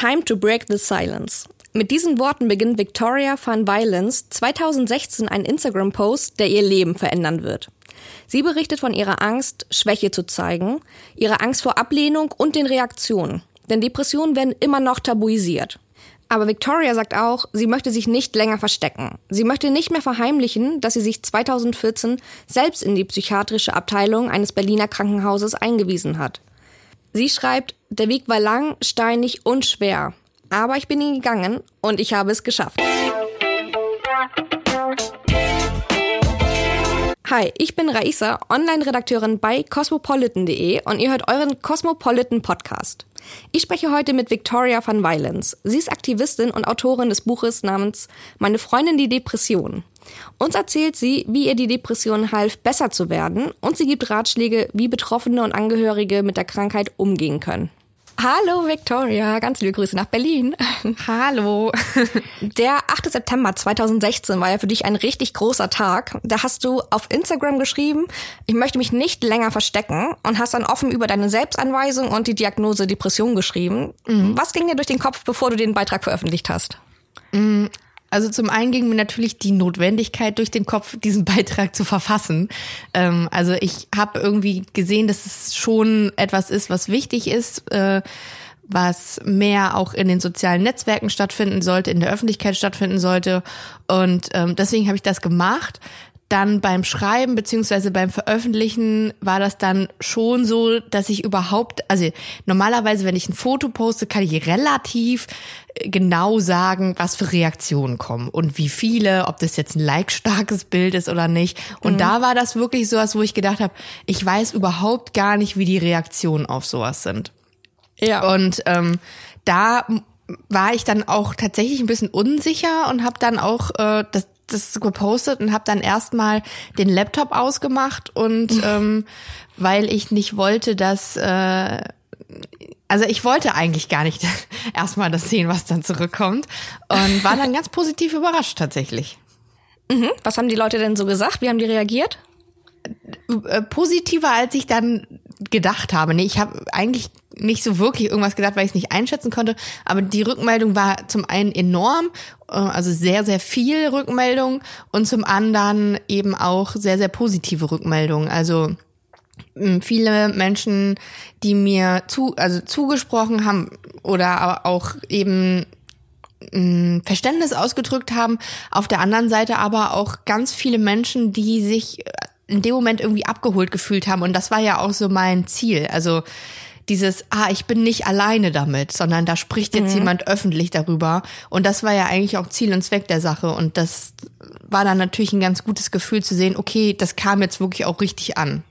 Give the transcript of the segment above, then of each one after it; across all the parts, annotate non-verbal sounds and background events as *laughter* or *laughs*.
Time to break the silence. Mit diesen Worten beginnt Victoria van Violence 2016 einen Instagram-Post, der ihr Leben verändern wird. Sie berichtet von ihrer Angst, Schwäche zu zeigen, ihrer Angst vor Ablehnung und den Reaktionen. Denn Depressionen werden immer noch tabuisiert. Aber Victoria sagt auch, sie möchte sich nicht länger verstecken. Sie möchte nicht mehr verheimlichen, dass sie sich 2014 selbst in die psychiatrische Abteilung eines Berliner Krankenhauses eingewiesen hat. Sie schreibt, der Weg war lang, steinig und schwer. Aber ich bin ihn gegangen und ich habe es geschafft. Hi, ich bin Raisa, Online-Redakteurin bei cosmopolitan.de und ihr hört euren Cosmopolitan Podcast. Ich spreche heute mit Victoria van Violence. Sie ist Aktivistin und Autorin des Buches namens Meine Freundin die Depression. Uns erzählt sie, wie ihr die Depression half, besser zu werden und sie gibt Ratschläge, wie Betroffene und Angehörige mit der Krankheit umgehen können. Hallo Victoria, ganz liebe Grüße nach Berlin. Hallo. *laughs* Der 8. September 2016 war ja für dich ein richtig großer Tag. Da hast du auf Instagram geschrieben, ich möchte mich nicht länger verstecken und hast dann offen über deine Selbstanweisung und die Diagnose Depression geschrieben. Mhm. Was ging dir durch den Kopf, bevor du den Beitrag veröffentlicht hast? Also zum einen ging mir natürlich die Notwendigkeit durch den Kopf, diesen *laughs* Beitrag zu verfassen. Ähm, also ich habe irgendwie gesehen, dass es schon etwas ist, was wichtig ist, äh, was mehr auch in den sozialen Netzwerken stattfinden sollte, in der Öffentlichkeit stattfinden sollte. Und ähm, deswegen habe ich das gemacht dann beim Schreiben beziehungsweise beim Veröffentlichen war das dann schon so, dass ich überhaupt, also normalerweise, wenn ich ein Foto poste, kann ich relativ äh, genau sagen, was für Reaktionen kommen und wie viele, ob das jetzt ein like-starkes Bild ist oder nicht. Und mhm. da war das wirklich sowas, wo ich gedacht habe, ich weiß überhaupt gar nicht, wie die Reaktionen auf sowas sind. Ja. Und ähm, da war ich dann auch tatsächlich ein bisschen unsicher und habe dann auch äh, das das gepostet und habe dann erstmal den Laptop ausgemacht und ähm, weil ich nicht wollte, dass äh, also ich wollte eigentlich gar nicht *laughs* erstmal das sehen, was dann zurückkommt und war dann ganz positiv überrascht tatsächlich. Mhm. Was haben die Leute denn so gesagt? Wie haben die reagiert? Äh, positiver, als ich dann gedacht habe. Nee, ich habe eigentlich nicht so wirklich irgendwas gedacht, weil ich es nicht einschätzen konnte. Aber die Rückmeldung war zum einen enorm, äh, also sehr, sehr viel Rückmeldung und zum anderen eben auch sehr, sehr positive Rückmeldung. Also viele Menschen, die mir zu, also zugesprochen haben oder auch eben Verständnis ausgedrückt haben. Auf der anderen Seite aber auch ganz viele Menschen, die sich in dem Moment irgendwie abgeholt gefühlt haben. Und das war ja auch so mein Ziel. Also dieses, ah, ich bin nicht alleine damit, sondern da spricht jetzt mhm. jemand öffentlich darüber. Und das war ja eigentlich auch Ziel und Zweck der Sache. Und das war dann natürlich ein ganz gutes Gefühl zu sehen, okay, das kam jetzt wirklich auch richtig an.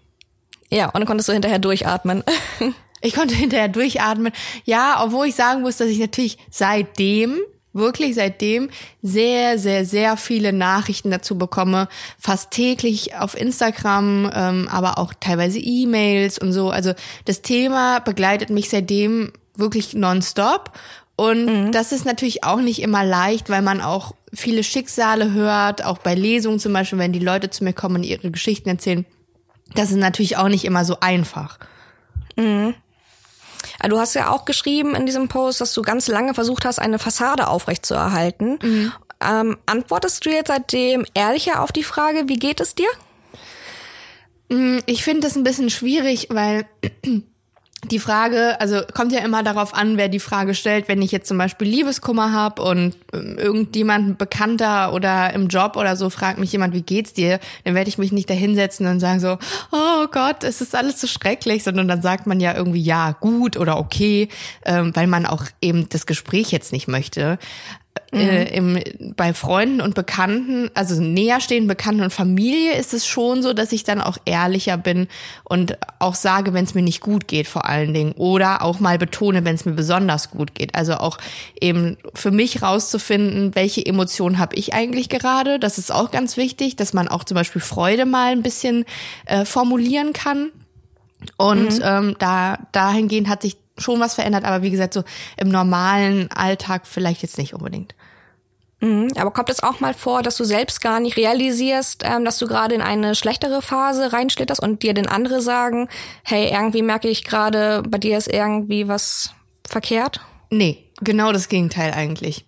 Ja, und dann konntest du hinterher durchatmen. *laughs* ich konnte hinterher durchatmen. Ja, obwohl ich sagen muss, dass ich natürlich seitdem wirklich seitdem sehr, sehr, sehr viele Nachrichten dazu bekomme, fast täglich auf Instagram, ähm, aber auch teilweise E-Mails und so. Also das Thema begleitet mich seitdem wirklich nonstop. Und mhm. das ist natürlich auch nicht immer leicht, weil man auch viele Schicksale hört, auch bei Lesungen zum Beispiel, wenn die Leute zu mir kommen und ihre Geschichten erzählen. Das ist natürlich auch nicht immer so einfach. Mhm. Ah, du hast ja auch geschrieben in diesem Post, dass du ganz lange versucht hast, eine Fassade aufrechtzuerhalten. Mhm. Ähm, antwortest du jetzt seitdem ehrlicher auf die Frage, wie geht es dir? Mm, ich finde das ein bisschen schwierig, weil die Frage, also kommt ja immer darauf an, wer die Frage stellt. Wenn ich jetzt zum Beispiel Liebeskummer habe und ähm, irgendjemand Bekannter oder im Job oder so fragt mich jemand, wie geht's dir, dann werde ich mich nicht da hinsetzen und sagen so, oh Gott, es ist alles so schrecklich, sondern dann sagt man ja irgendwie ja, gut oder okay, ähm, weil man auch eben das Gespräch jetzt nicht möchte äh, mhm. im, bei Freunden und Bekannten, also näherstehenden Bekannten und Familie ist es schon so, dass ich dann auch ehrlicher bin und auch sage, wenn es mir nicht gut geht, vor allen Dingen. Oder auch mal betone, wenn es mir besonders gut geht. Also auch eben für mich rauszufinden, welche Emotionen habe ich eigentlich gerade. Das ist auch ganz wichtig, dass man auch zum Beispiel Freude mal ein bisschen äh, formulieren kann. Und mhm. ähm, da dahingehend hat sich schon was verändert, aber wie gesagt, so im normalen Alltag vielleicht jetzt nicht unbedingt. Mhm, aber kommt es auch mal vor, dass du selbst gar nicht realisierst, ähm, dass du gerade in eine schlechtere Phase reinschlitterst und dir denn andere sagen, hey, irgendwie merke ich gerade, bei dir ist irgendwie was verkehrt? Nee, genau das Gegenteil eigentlich.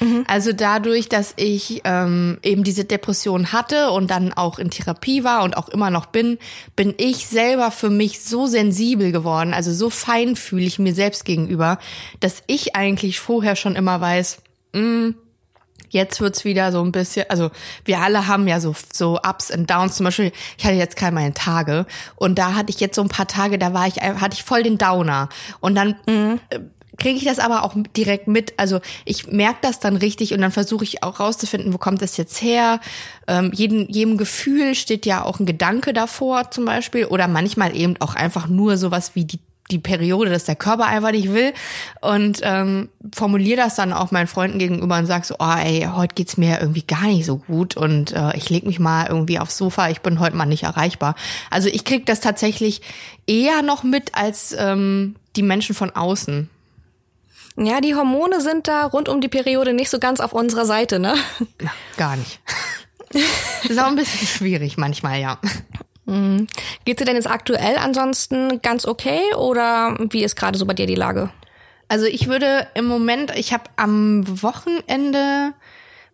Mhm. Also dadurch, dass ich ähm, eben diese Depression hatte und dann auch in Therapie war und auch immer noch bin, bin ich selber für mich so sensibel geworden, also so feinfühlig mir selbst gegenüber, dass ich eigentlich vorher schon immer weiß, mh, mm, Jetzt wird's wieder so ein bisschen, also wir alle haben ja so so Ups und Downs. Zum Beispiel, ich hatte jetzt keine meine Tage und da hatte ich jetzt so ein paar Tage, da war ich hatte ich voll den Downer und dann mhm. Kriege ich das aber auch direkt mit. Also ich merke das dann richtig und dann versuche ich auch rauszufinden, wo kommt das jetzt her. Ähm, jedem, jedem Gefühl steht ja auch ein Gedanke davor zum Beispiel oder manchmal eben auch einfach nur sowas wie die die Periode, dass der Körper einfach nicht will und ähm, formuliere das dann auch meinen Freunden gegenüber und sag so, oh ey, heute geht's mir irgendwie gar nicht so gut und äh, ich leg mich mal irgendwie aufs Sofa, ich bin heute mal nicht erreichbar. Also ich krieg das tatsächlich eher noch mit als ähm, die Menschen von außen. Ja, die Hormone sind da rund um die Periode nicht so ganz auf unserer Seite, ne? Na, gar nicht. Ist auch ein bisschen schwierig manchmal, ja. Mhm. Geht dir denn jetzt aktuell ansonsten ganz okay oder wie ist gerade so bei dir die Lage? Also ich würde im Moment, ich habe am Wochenende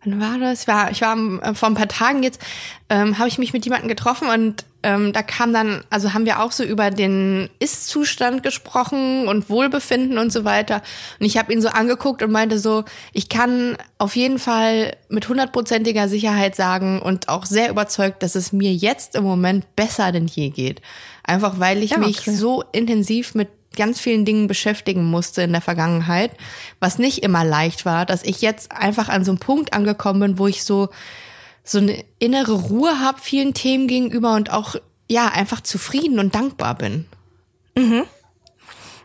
wann war das? War, ich war äh, vor ein paar Tagen jetzt, ähm, habe ich mich mit jemandem getroffen und ähm, da kam dann, also haben wir auch so über den Ist-Zustand gesprochen und Wohlbefinden und so weiter. Und ich habe ihn so angeguckt und meinte so, ich kann auf jeden Fall mit hundertprozentiger Sicherheit sagen und auch sehr überzeugt, dass es mir jetzt im Moment besser denn je geht. Einfach weil ich ja, okay. mich so intensiv mit ganz vielen Dingen beschäftigen musste in der Vergangenheit, was nicht immer leicht war, dass ich jetzt einfach an so einem Punkt angekommen bin, wo ich so so eine innere Ruhe habe vielen Themen gegenüber und auch ja einfach zufrieden und dankbar bin. Mhm.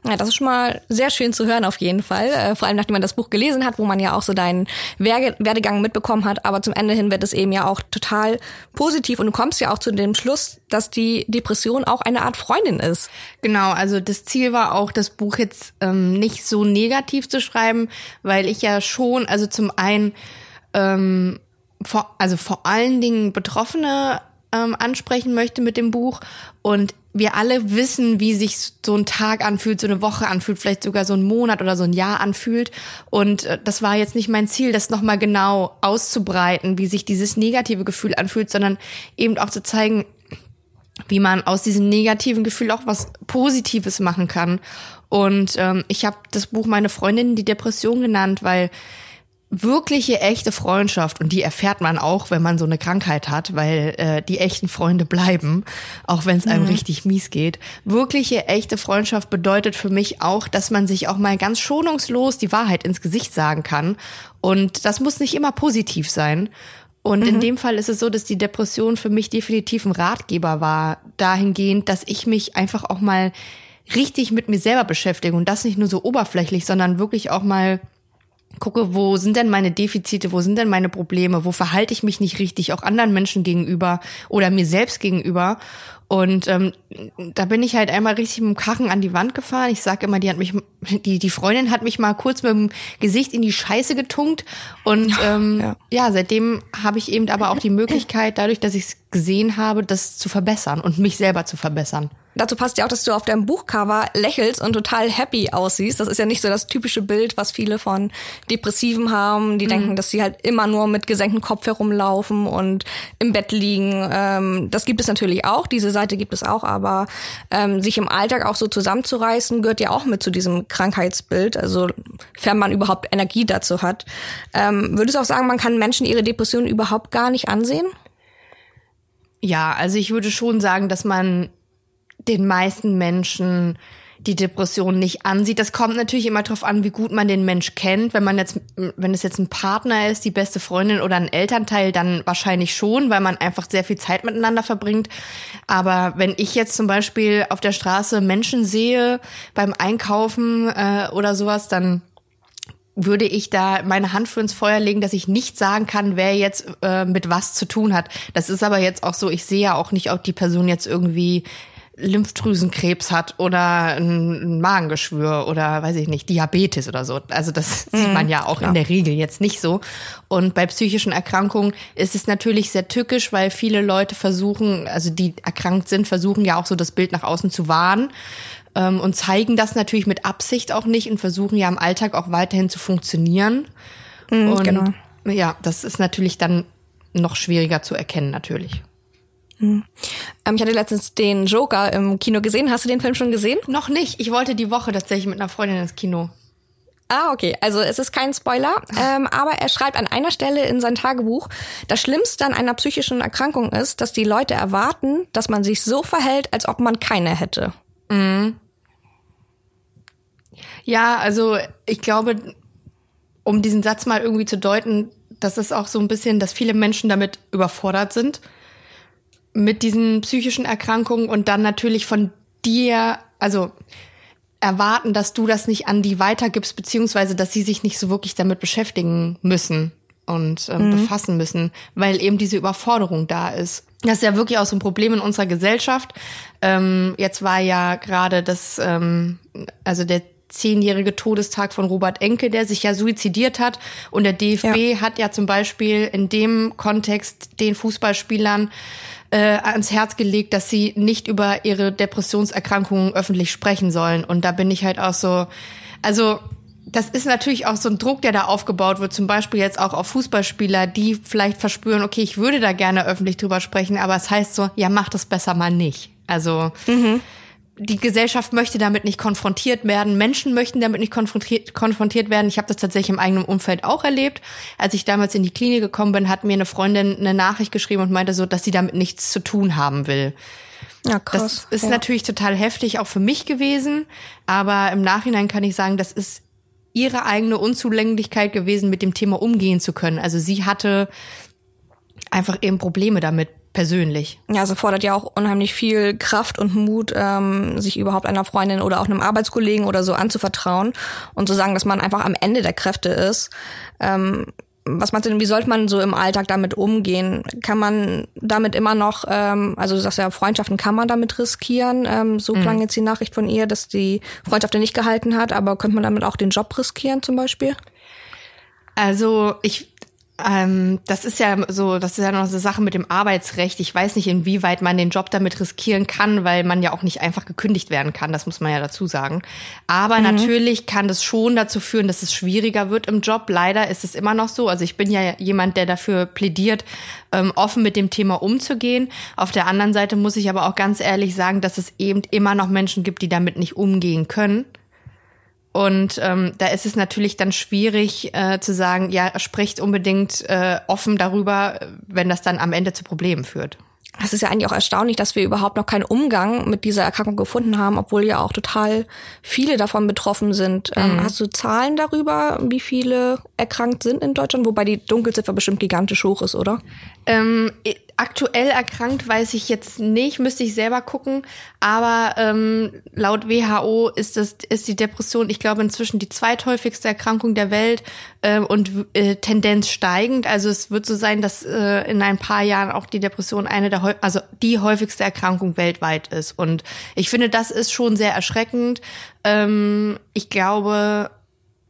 Ja, das ist schon mal sehr schön zu hören auf jeden Fall. Äh, vor allem nachdem man das Buch gelesen hat, wo man ja auch so deinen Werdegang mitbekommen hat. Aber zum Ende hin wird es eben ja auch total positiv und du kommst ja auch zu dem Schluss, dass die Depression auch eine Art Freundin ist. Genau, also das Ziel war auch, das Buch jetzt ähm, nicht so negativ zu schreiben, weil ich ja schon, also zum einen ähm, vor, also vor allen Dingen Betroffene ähm, ansprechen möchte mit dem Buch und wir alle wissen, wie sich so ein Tag anfühlt, so eine Woche anfühlt, vielleicht sogar so ein Monat oder so ein Jahr anfühlt. Und äh, das war jetzt nicht mein Ziel, das nochmal genau auszubreiten, wie sich dieses negative Gefühl anfühlt, sondern eben auch zu zeigen, wie man aus diesem negativen Gefühl auch was Positives machen kann. Und ähm, ich habe das Buch meine Freundin die Depression genannt, weil wirkliche echte Freundschaft und die erfährt man auch, wenn man so eine Krankheit hat, weil äh, die echten Freunde bleiben, auch wenn es einem mhm. richtig mies geht. Wirkliche echte Freundschaft bedeutet für mich auch, dass man sich auch mal ganz schonungslos die Wahrheit ins Gesicht sagen kann und das muss nicht immer positiv sein. Und mhm. in dem Fall ist es so, dass die Depression für mich definitiv ein Ratgeber war, dahingehend, dass ich mich einfach auch mal richtig mit mir selber beschäftige und das nicht nur so oberflächlich, sondern wirklich auch mal gucke, wo sind denn meine Defizite, wo sind denn meine Probleme, wo verhalte ich mich nicht richtig, auch anderen Menschen gegenüber oder mir selbst gegenüber. Und ähm, da bin ich halt einmal richtig mit dem Kachen an die Wand gefahren. Ich sage immer, die hat mich, die, die Freundin hat mich mal kurz mit dem Gesicht in die Scheiße getunkt. Und ähm, ja. ja, seitdem habe ich eben aber auch die Möglichkeit, dadurch, dass ich es gesehen habe, das zu verbessern und mich selber zu verbessern. Dazu passt ja auch, dass du auf deinem Buchcover lächelst und total happy aussiehst. Das ist ja nicht so das typische Bild, was viele von Depressiven haben. Die mhm. denken, dass sie halt immer nur mit gesenktem Kopf herumlaufen und im Bett liegen. Ähm, das gibt es natürlich auch, diese Seite gibt es auch, aber ähm, sich im Alltag auch so zusammenzureißen, gehört ja auch mit zu diesem Krankheitsbild, also fern man überhaupt Energie dazu hat. Ähm, würdest du auch sagen, man kann Menschen ihre Depressionen überhaupt gar nicht ansehen? Ja, also ich würde schon sagen, dass man den meisten Menschen die Depression nicht ansieht. Das kommt natürlich immer darauf an, wie gut man den Mensch kennt. Wenn man jetzt, wenn es jetzt ein Partner ist, die beste Freundin oder ein Elternteil, dann wahrscheinlich schon, weil man einfach sehr viel Zeit miteinander verbringt. Aber wenn ich jetzt zum Beispiel auf der Straße Menschen sehe beim Einkaufen äh, oder sowas, dann würde ich da meine Hand für ins Feuer legen, dass ich nicht sagen kann, wer jetzt äh, mit was zu tun hat. Das ist aber jetzt auch so, ich sehe ja auch nicht, ob die Person jetzt irgendwie Lymphdrüsenkrebs hat oder ein Magengeschwür oder weiß ich nicht, Diabetes oder so. Also das *laughs* mhm, sieht man ja auch klar. in der Regel jetzt nicht so. Und bei psychischen Erkrankungen ist es natürlich sehr tückisch, weil viele Leute versuchen, also die erkrankt sind, versuchen ja auch so das Bild nach außen zu wahren. ähm, und zeigen das natürlich mit Absicht auch nicht und versuchen ja im Alltag auch weiterhin zu funktionieren. Mhm, und genau. ja, das ist natürlich dann noch schwieriger zu erkennen, natürlich. Mhm. Ähm, ich hatte letztens den Joker im Kino gesehen. Hast du den Film schon gesehen? Noch nicht. Ich wollte die Woche tatsächlich mit einer Freundin ins Kino. Ah, okay. Also es ist kein Spoiler, ähm, aber er schreibt an einer Stelle in sein Tagebuch, das Schlimmste an einer psychischen Erkrankung ist, dass die Leute erwarten, dass man sich so verhält, als ob man keine hätte. Mhm. Ja, also ich glaube, um diesen Satz mal irgendwie zu deuten, das ist auch so ein bisschen, dass viele Menschen damit überfordert sind mit diesen psychischen Erkrankungen und dann natürlich von dir, also erwarten, dass du das nicht an die weitergibst, beziehungsweise dass sie sich nicht so wirklich damit beschäftigen müssen und ähm, mhm. befassen müssen, weil eben diese Überforderung da ist. Das ist ja wirklich auch so ein Problem in unserer Gesellschaft. Ähm, jetzt war ja gerade das, ähm, also der zehnjährige Todestag von Robert Enke, der sich ja suizidiert hat. Und der DFB ja. hat ja zum Beispiel in dem Kontext den Fußballspielern äh, ans Herz gelegt, dass sie nicht über ihre Depressionserkrankungen öffentlich sprechen sollen. Und da bin ich halt auch so, also das ist natürlich auch so ein Druck, der da aufgebaut wird, zum Beispiel jetzt auch auf Fußballspieler, die vielleicht verspüren, okay, ich würde da gerne öffentlich drüber sprechen, aber es heißt so, ja, mach das besser mal nicht. Also mhm die Gesellschaft möchte damit nicht konfrontiert werden, Menschen möchten damit nicht konfrontiert, konfrontiert werden. Ich habe das tatsächlich im eigenen Umfeld auch erlebt. Als ich damals in die Klinik gekommen bin, hat mir eine Freundin eine Nachricht geschrieben und meinte so, dass sie damit nichts zu tun haben will. Ja, krass. Das ist ja. natürlich total heftig, auch für mich gewesen. Aber im Nachhinein kann ich sagen, das ist ihre eigene Unzulänglichkeit gewesen, mit dem Thema umgehen zu können. Also sie hatte einfach eben Probleme damit persönlich. Ja, also fordert ja auch unheimlich viel Kraft und Mut, ähm, sich überhaupt einer Freundin oder auch einem Arbeitskollegen oder so anzuvertrauen und zu sagen, dass man einfach am Ende der Kräfte ist. Ähm, was meinst du denn, wie sollte man so im Alltag damit umgehen? Kann man damit immer noch, ähm, also du sagst ja, Freundschaften kann man damit riskieren. Ähm, so klang mhm. jetzt die Nachricht von ihr, dass die Freundschaft nicht gehalten hat, aber könnte man damit auch den Job riskieren zum Beispiel? Also ich ähm, das ist ja so, das ist ja noch so eine Sache mit dem Arbeitsrecht. Ich weiß nicht, inwieweit man den Job damit riskieren kann, weil man ja auch nicht einfach gekündigt werden kann. Das muss man ja dazu sagen. Aber mhm. natürlich kann das schon dazu führen, dass es schwieriger wird im Job. Leider ist es immer noch so. Also ich bin ja jemand, der dafür plädiert, ähm, offen mit dem Thema umzugehen. Auf der anderen Seite muss ich aber auch ganz ehrlich sagen, dass es eben immer noch Menschen gibt, die damit nicht umgehen können. Und ähm, da ist es natürlich dann schwierig äh, zu sagen, ja, spricht unbedingt äh, offen darüber, wenn das dann am Ende zu Problemen führt. Es ist ja eigentlich auch erstaunlich, dass wir überhaupt noch keinen Umgang mit dieser Erkrankung gefunden haben, obwohl ja auch total viele davon betroffen sind. Ähm, mhm. hast du Zahlen darüber, wie viele erkrankt sind in Deutschland? Wobei die Dunkelziffer bestimmt gigantisch hoch ist, oder? Ähm, aktuell erkrankt weiß ich jetzt nicht, müsste ich selber gucken. Aber ähm, laut WHO ist das ist die Depression, ich glaube inzwischen die zweithäufigste Erkrankung der Welt äh, und äh, Tendenz steigend. Also es wird so sein, dass äh, in ein paar Jahren auch die Depression eine der also die häufigste Erkrankung weltweit ist. Und ich finde, das ist schon sehr erschreckend. Ähm, ich glaube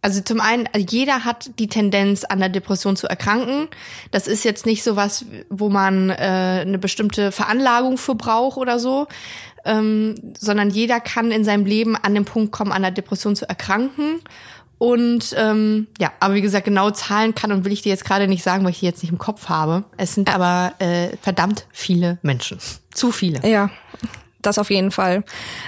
also zum einen, jeder hat die Tendenz, an der Depression zu erkranken. Das ist jetzt nicht so was, wo man äh, eine bestimmte Veranlagung für braucht oder so, ähm, sondern jeder kann in seinem Leben an den Punkt kommen, an der Depression zu erkranken. Und ähm, ja, aber wie gesagt, genau Zahlen kann und will ich dir jetzt gerade nicht sagen, weil ich die jetzt nicht im Kopf habe. Es sind aber äh, verdammt viele Menschen. Zu viele. Ja, das auf jeden Fall.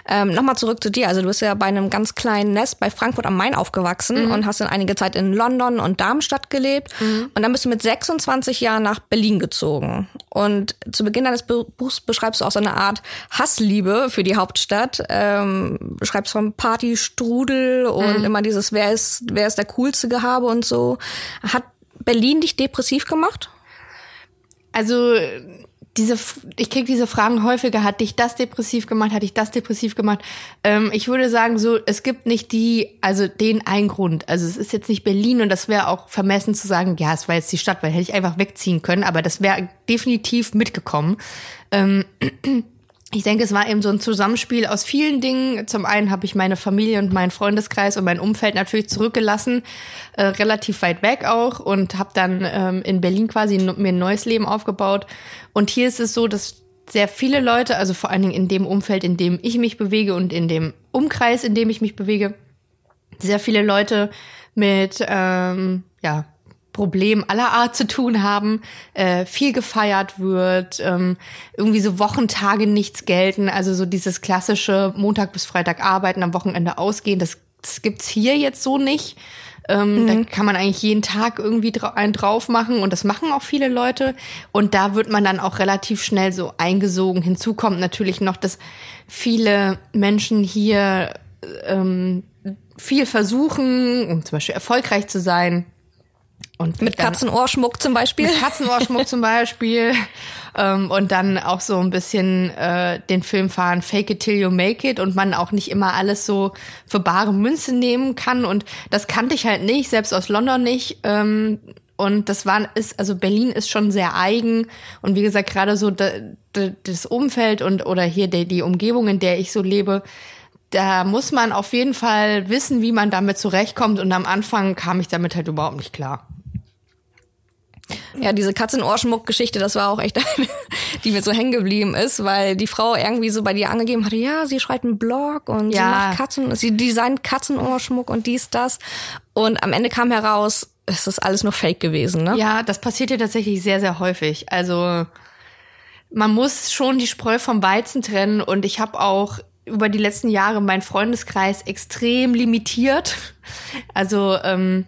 Ähm, Nochmal zurück zu dir. Also du bist ja bei einem ganz kleinen Nest bei Frankfurt am Main aufgewachsen mhm. und hast dann einige Zeit in London und Darmstadt gelebt. Mhm. Und dann bist du mit 26 Jahren nach Berlin gezogen. Und zu Beginn deines Buchs beschreibst du auch so eine Art Hassliebe für die Hauptstadt. Ähm, beschreibst vom Partystrudel und mhm. immer dieses, wer ist, wer ist der coolste Gehabe und so. Hat Berlin dich depressiv gemacht? Also diese, ich krieg diese Fragen häufiger, hat dich das depressiv gemacht, hat dich das depressiv gemacht? Ähm, ich würde sagen, so, es gibt nicht die, also den einen Grund. Also es ist jetzt nicht Berlin und das wäre auch vermessen zu sagen, ja, es war jetzt die Stadt, weil hätte ich einfach wegziehen können, aber das wäre definitiv mitgekommen. Ähm, ich denke, es war eben so ein Zusammenspiel aus vielen Dingen. Zum einen habe ich meine Familie und meinen Freundeskreis und mein Umfeld natürlich zurückgelassen, äh, relativ weit weg auch und habe dann ähm, in Berlin quasi mir ein neues Leben aufgebaut. Und hier ist es so, dass sehr viele Leute, also vor allen Dingen in dem Umfeld, in dem ich mich bewege und in dem Umkreis, in dem ich mich bewege, sehr viele Leute mit ähm, ja, Problemen aller Art zu tun haben, äh, viel gefeiert wird, ähm, irgendwie so Wochentage nichts gelten, also so dieses klassische Montag bis Freitag arbeiten, am Wochenende ausgehen, das, das gibt's hier jetzt so nicht. Ähm, mhm. Da kann man eigentlich jeden Tag irgendwie dra einen drauf machen und das machen auch viele Leute. Und da wird man dann auch relativ schnell so eingesogen. Hinzu kommt natürlich noch, dass viele Menschen hier ähm, viel versuchen, um zum Beispiel erfolgreich zu sein. Und mit Katzenohrschmuck zum Beispiel. Mit Katzenohrschmuck zum Beispiel. Ähm, und dann auch so ein bisschen äh, den Film fahren, Fake it till you make it und man auch nicht immer alles so für bare Münze nehmen kann. Und das kannte ich halt nicht, selbst aus London nicht. Ähm, und das war, ist, also Berlin ist schon sehr eigen. Und wie gesagt, gerade so das Umfeld und oder hier die, die Umgebung, in der ich so lebe, da muss man auf jeden Fall wissen, wie man damit zurechtkommt. Und am Anfang kam ich damit halt überhaupt nicht klar. Ja, diese Katzenohrschmuck-Geschichte, das war auch echt eine, die mir so hängen geblieben ist, weil die Frau irgendwie so bei dir angegeben hatte, ja, sie schreibt einen Blog und ja. sie macht Katzen, sie designt Katzenohrschmuck und dies, das. Und am Ende kam heraus, es ist alles nur Fake gewesen, ne? Ja, das passiert ja tatsächlich sehr, sehr häufig. Also man muss schon die Spreu vom Weizen trennen und ich habe auch über die letzten Jahre meinen Freundeskreis extrem limitiert. Also ähm,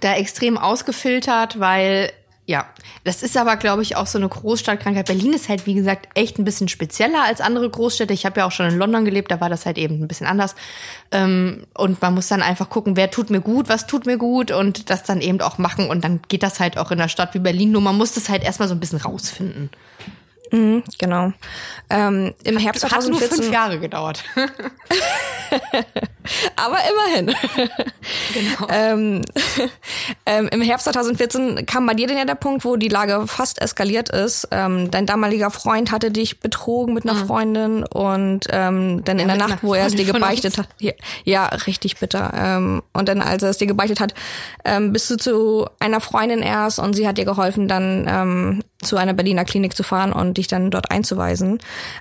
da extrem ausgefiltert, weil ja, das ist aber, glaube ich, auch so eine Großstadtkrankheit. Berlin ist halt, wie gesagt, echt ein bisschen spezieller als andere Großstädte. Ich habe ja auch schon in London gelebt, da war das halt eben ein bisschen anders. Ähm, und man muss dann einfach gucken, wer tut mir gut, was tut mir gut und das dann eben auch machen. Und dann geht das halt auch in einer Stadt wie Berlin. Nur man muss das halt erstmal so ein bisschen rausfinden. Mhm, genau. Ähm, Im Herbst hat, 2014 hat nur fünf Jahre gedauert. *laughs* *laughs* Aber immerhin. Genau. *laughs* ähm, ähm, Im Herbst 2014 kam bei dir denn ja der Punkt, wo die Lage fast eskaliert ist. Ähm, dein damaliger Freund hatte dich betrogen mit einer mhm. Freundin und ähm, dann ja, in der Nacht, wo er es dir gebeichtet hat. Ja, ja, richtig bitter. Ähm, und dann, als er es dir gebeichtet hat, ähm, bist du zu einer Freundin erst und sie hat dir geholfen, dann ähm, zu einer Berliner Klinik zu fahren und dich dann dort einzuweisen.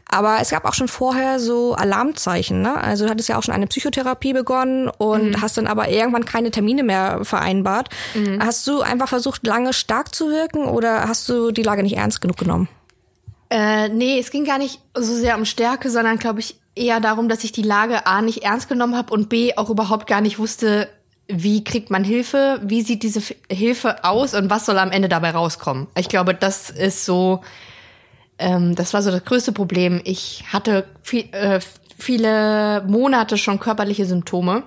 Aber es gab auch schon vorher so Alarmzeichen. Ne? Also du hattest ja auch schon eine Psychotherapie begonnen und mhm. hast dann aber irgendwann keine Termine mehr vereinbart. Mhm. Hast du einfach versucht, lange stark zu wirken oder hast du die Lage nicht ernst genug genommen? Äh, nee, es ging gar nicht so sehr um Stärke, sondern glaube ich eher darum, dass ich die Lage A nicht ernst genommen habe und B auch überhaupt gar nicht wusste, wie kriegt man Hilfe, wie sieht diese Hilfe aus und was soll am Ende dabei rauskommen. Ich glaube, das ist so, ähm, das war so das größte Problem. Ich hatte viel, äh, viele Monate schon körperliche Symptome.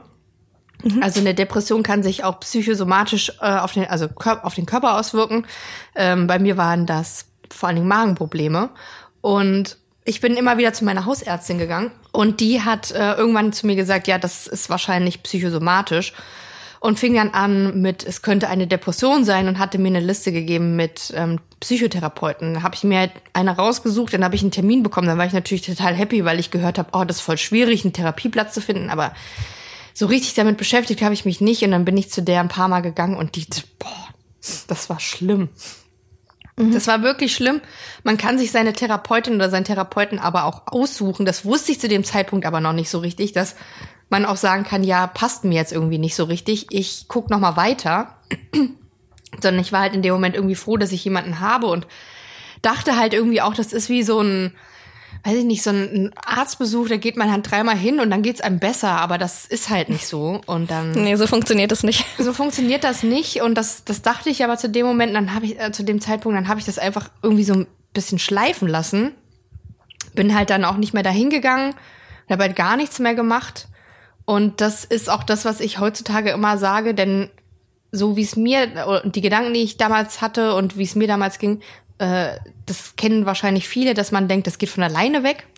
Mhm. Also eine Depression kann sich auch psychosomatisch äh, auf den, also auf den Körper auswirken. Ähm, bei mir waren das vor allen Dingen Magenprobleme. Und ich bin immer wieder zu meiner Hausärztin gegangen und die hat äh, irgendwann zu mir gesagt, ja, das ist wahrscheinlich psychosomatisch und fing dann an mit, es könnte eine Depression sein und hatte mir eine Liste gegeben mit ähm, Psychotherapeuten. Da habe ich mir eine rausgesucht, dann habe ich einen Termin bekommen. Dann war ich natürlich total happy, weil ich gehört habe, oh, das ist voll schwierig, einen Therapieplatz zu finden. Aber so richtig damit beschäftigt habe ich mich nicht. Und dann bin ich zu der ein paar Mal gegangen und die, boah, das war schlimm. Mhm. Das war wirklich schlimm. Man kann sich seine Therapeutin oder seinen Therapeuten aber auch aussuchen. Das wusste ich zu dem Zeitpunkt aber noch nicht so richtig, dass man auch sagen kann, ja, passt mir jetzt irgendwie nicht so richtig. Ich guck noch mal weiter. *clears throat* Sondern ich war halt in dem Moment irgendwie froh, dass ich jemanden habe und dachte halt irgendwie auch, das ist wie so ein, weiß ich nicht, so ein Arztbesuch, da geht man halt dreimal hin und dann geht's einem besser, aber das ist halt nicht so. Und dann. *laughs* Nee, so funktioniert das nicht. So funktioniert das nicht. Und das, das dachte ich aber zu dem Moment, dann habe ich, äh, zu dem Zeitpunkt, dann habe ich das einfach irgendwie so ein bisschen schleifen lassen. Bin halt dann auch nicht mehr dahin gegangen, habe halt gar nichts mehr gemacht. Und das ist auch das, was ich heutzutage immer sage, denn so wie es mir, die Gedanken, die ich damals hatte und wie es mir damals ging, äh, das kennen wahrscheinlich viele, dass man denkt, das geht von alleine weg.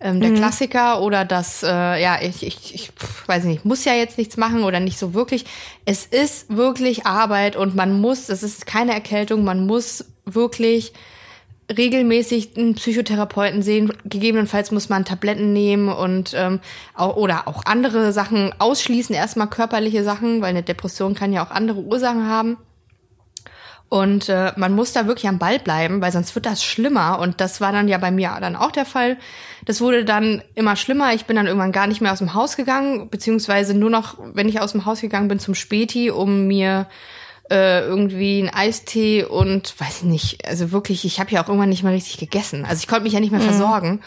Ähm, der mhm. Klassiker oder das, äh, ja, ich, ich, ich weiß nicht, muss ja jetzt nichts machen oder nicht so wirklich. Es ist wirklich Arbeit und man muss, es ist keine Erkältung, man muss wirklich regelmäßig einen Psychotherapeuten sehen. Gegebenenfalls muss man Tabletten nehmen und ähm, auch, oder auch andere Sachen ausschließen, erstmal körperliche Sachen, weil eine Depression kann ja auch andere Ursachen haben. Und äh, man muss da wirklich am Ball bleiben, weil sonst wird das schlimmer. Und das war dann ja bei mir dann auch der Fall. Das wurde dann immer schlimmer. Ich bin dann irgendwann gar nicht mehr aus dem Haus gegangen, beziehungsweise nur noch, wenn ich aus dem Haus gegangen bin, zum Späti, um mir äh, irgendwie einen Eistee und weiß ich nicht, also wirklich, ich habe ja auch irgendwann nicht mehr richtig gegessen. Also ich konnte mich ja nicht mehr mhm. versorgen.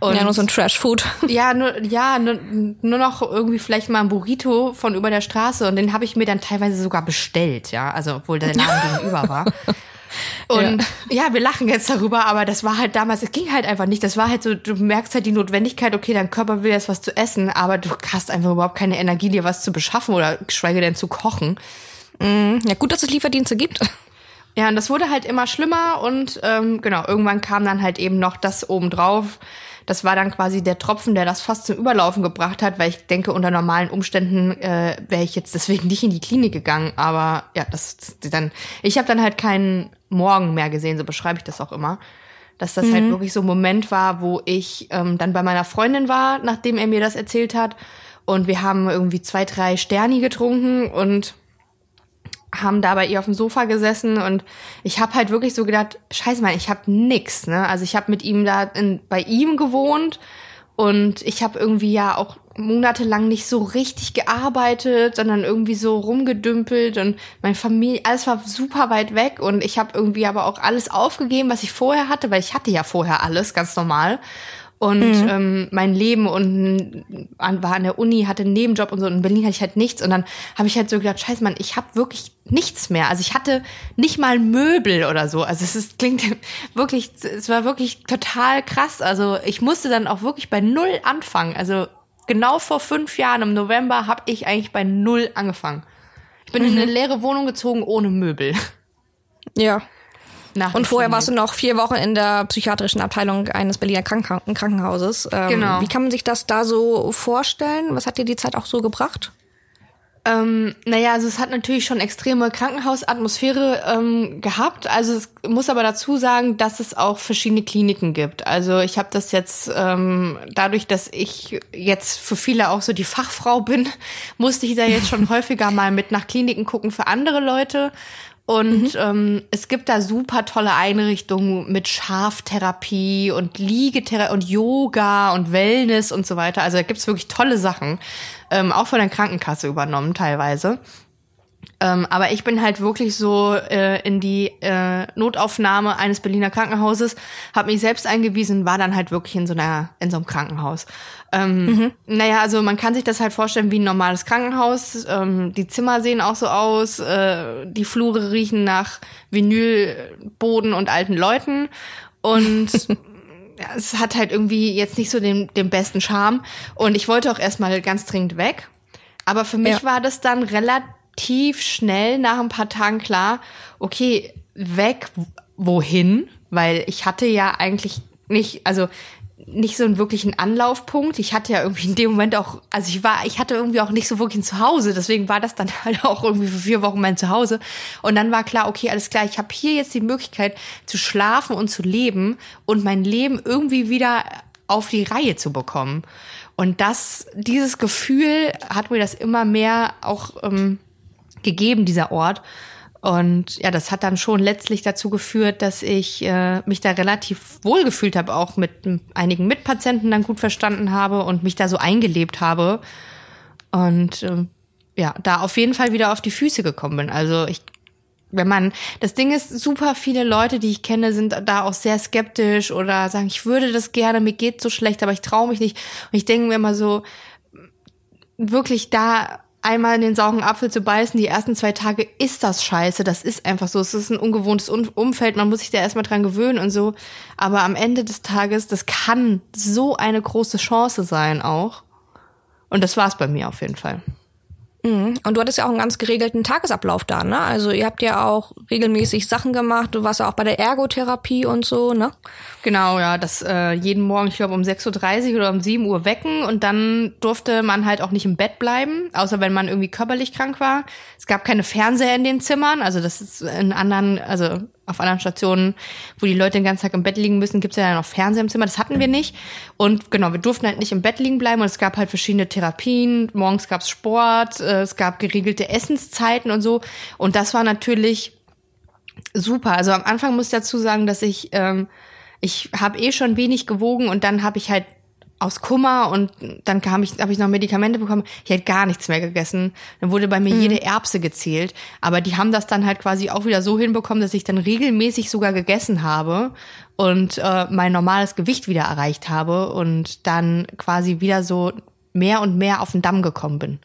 Und ja, nur so ein Trash-Food. *laughs* Ja, nur, ja nur, nur noch irgendwie vielleicht mal ein Burrito von über der Straße und den habe ich mir dann teilweise sogar bestellt, ja, also obwohl der Laden *laughs* gegenüber war. Und ja. ja. wir lachen jetzt darüber, aber das war halt damals, es ging halt einfach nicht. Das war halt so, du merkst halt die Notwendigkeit, okay, dein Körper will jetzt was zu essen, aber du hast einfach überhaupt keine Energie, dir was zu beschaffen oder geschweige denn zu kochen. Mhm. Ja, gut, dass es Lieferdienste gibt. Ja, und das wurde halt immer schlimmer und ähm, genau, irgendwann kam dann halt eben noch das obendrauf. Das war dann quasi der Tropfen, der das fast zum Überlaufen gebracht hat, weil ich denke, unter normalen Umständen äh, wäre ich jetzt deswegen *laughs* nicht in die Klinik gegangen. Aber ja, das, das dann. Ich habe dann halt keinen Morgen mehr gesehen, so beschreibe ich das auch immer. Dass das halt mhm. halt wirklich so ein Moment war, wo ich ähm, dann bei meiner Freundin war, nachdem er mir das erzählt hat. Und wir haben irgendwie zwei, drei Sterni getrunken und haben da bei ihr auf dem Sofa gesessen und ich habe halt wirklich so gedacht, scheiße mal, ich habe nix, ne? Also ich habe mit ihm da in, bei ihm gewohnt und ich habe irgendwie ja auch monatelang nicht so richtig gearbeitet, sondern irgendwie so rumgedümpelt und meine Familie, alles war super weit weg und ich habe irgendwie aber auch alles aufgegeben, was ich vorher hatte, weil ich hatte ja vorher alles ganz normal und mhm. ähm, mein Leben und an, war an der Uni, hatte einen Nebenjob und so. Und in Berlin hatte ich halt nichts. Und dann habe ich halt so gedacht, scheiße, Mann, ich habe wirklich nichts mehr. Also ich hatte nicht mal Möbel oder so. Also es ist, klingt *laughs* wirklich, es war wirklich total krass. Also ich musste dann auch wirklich bei Null anfangen. Also genau vor fünf Jahren im November habe ich eigentlich bei Null angefangen. Ich bin mhm. in eine leere Wohnung gezogen ohne Möbel. Ja. Nach und vorher warst du noch vier Wochen in der psychiatrischen Abteilung eines Berliner Kranken Krankenhauses. Ähm, genau. Wie kann man sich das da so vorstellen? Was hat dir die Zeit auch so gebracht? Ähm, naja, also es hat natürlich schon extreme Krankenhausatmosphäre ähm, gehabt. Also es muss aber dazu sagen, dass es auch verschiedene Kliniken gibt. Also ich habe das jetzt ähm, dadurch, dass ich jetzt für viele auch so die Fachfrau bin, *laughs* musste ich da jetzt schon *laughs* häufiger mal mit nach Kliniken gucken für andere Leute. Und mhm. ähm, es gibt da super tolle Einrichtungen mit Schaftherapie und Liegetherapie und Yoga und Wellness und so weiter. Also da gibt's wirklich tolle Sachen, ähm, auch von der Krankenkasse übernommen teilweise. Ähm, aber ich bin halt wirklich so äh, in die äh, Notaufnahme eines Berliner Krankenhauses, habe mich selbst eingewiesen, war dann halt wirklich in so einer in so einem Krankenhaus. Ähm, mhm. Naja, also man kann sich das halt vorstellen wie ein normales Krankenhaus. Ähm, die Zimmer sehen auch so aus, äh, die Flure riechen nach Vinylboden und alten Leuten und *laughs* ja, es hat halt irgendwie jetzt nicht so den, den besten Charme. Und ich wollte auch erstmal ganz dringend weg. Aber für mich ja. war das dann relativ relativ schnell nach ein paar Tagen klar, okay, weg, wohin? Weil ich hatte ja eigentlich nicht, also nicht so einen wirklichen Anlaufpunkt. Ich hatte ja irgendwie in dem Moment auch, also ich war, ich hatte irgendwie auch nicht so wirklich ein Zuhause. Deswegen war das dann *laughs* halt auch irgendwie für vier Wochen mein Zuhause. Und dann war klar, okay, alles klar, ich habe hier jetzt die Möglichkeit zu schlafen und zu leben und mein Leben irgendwie wieder auf die Reihe zu bekommen. Und das, dieses Gefühl hat mir das immer mehr auch ähm, gegeben, dieser Ort. Und ja, das hat dann schon letztlich dazu geführt, dass ich äh, mich da relativ wohl gefühlt habe, auch mit einigen Mitpatienten dann gut verstanden habe und mich da so eingelebt habe. Und äh, ja, da auf jeden Fall wieder auf die Füße gekommen bin. Also ich, wenn man, das Ding ist, super viele Leute, die ich kenne, sind da auch sehr skeptisch oder sagen, ich würde das gerne, mir geht so schlecht, aber ich traue mich nicht. Und ich denke mir immer so, wirklich da einmal in den sauren Apfel zu beißen, die ersten zwei Tage ist das scheiße. Das ist einfach so. Es ist ein ungewohntes Umfeld. Man muss sich da erstmal dran gewöhnen und so. Aber am Ende des Tages, das kann so eine große Chance sein auch. Und das war's bei mir auf jeden Fall. Mhm. Und du hattest ja auch einen ganz geregelten Tagesablauf da, ne? Also ihr habt ja auch regelmäßig Sachen gemacht. Du warst ja auch bei der Ergotherapie und so, ne? Genau, ja. Das äh, jeden Morgen, ich glaube, um 6.30 Uhr oder um 7 Uhr wecken und dann durfte man halt auch nicht im Bett bleiben, außer wenn man irgendwie körperlich krank war. Es gab keine Fernseher in den Zimmern, also das ist in anderen, also auf anderen Stationen, wo die Leute den ganzen Tag im Bett liegen müssen, gibt's ja noch Fernseher im Zimmer. Das hatten wir nicht. Und genau, wir durften halt nicht im Bett liegen bleiben. Und es gab halt verschiedene Therapien. Morgens gab's Sport, äh, es gab geregelte Essenszeiten und so. Und das war natürlich super. Also am Anfang muss ich dazu sagen, dass ich, ähm, ich habe eh schon wenig gewogen und dann habe ich halt aus Kummer und dann kam ich, habe ich noch Medikamente bekommen. Ich hätte gar nichts mehr gegessen. Dann wurde bei mir mhm. jede Erbse gezählt. Aber die haben das dann halt quasi auch wieder so hinbekommen, dass ich dann regelmäßig sogar gegessen habe und äh, mein normales Gewicht wieder erreicht habe und dann quasi wieder so mehr und mehr auf den Damm gekommen bin.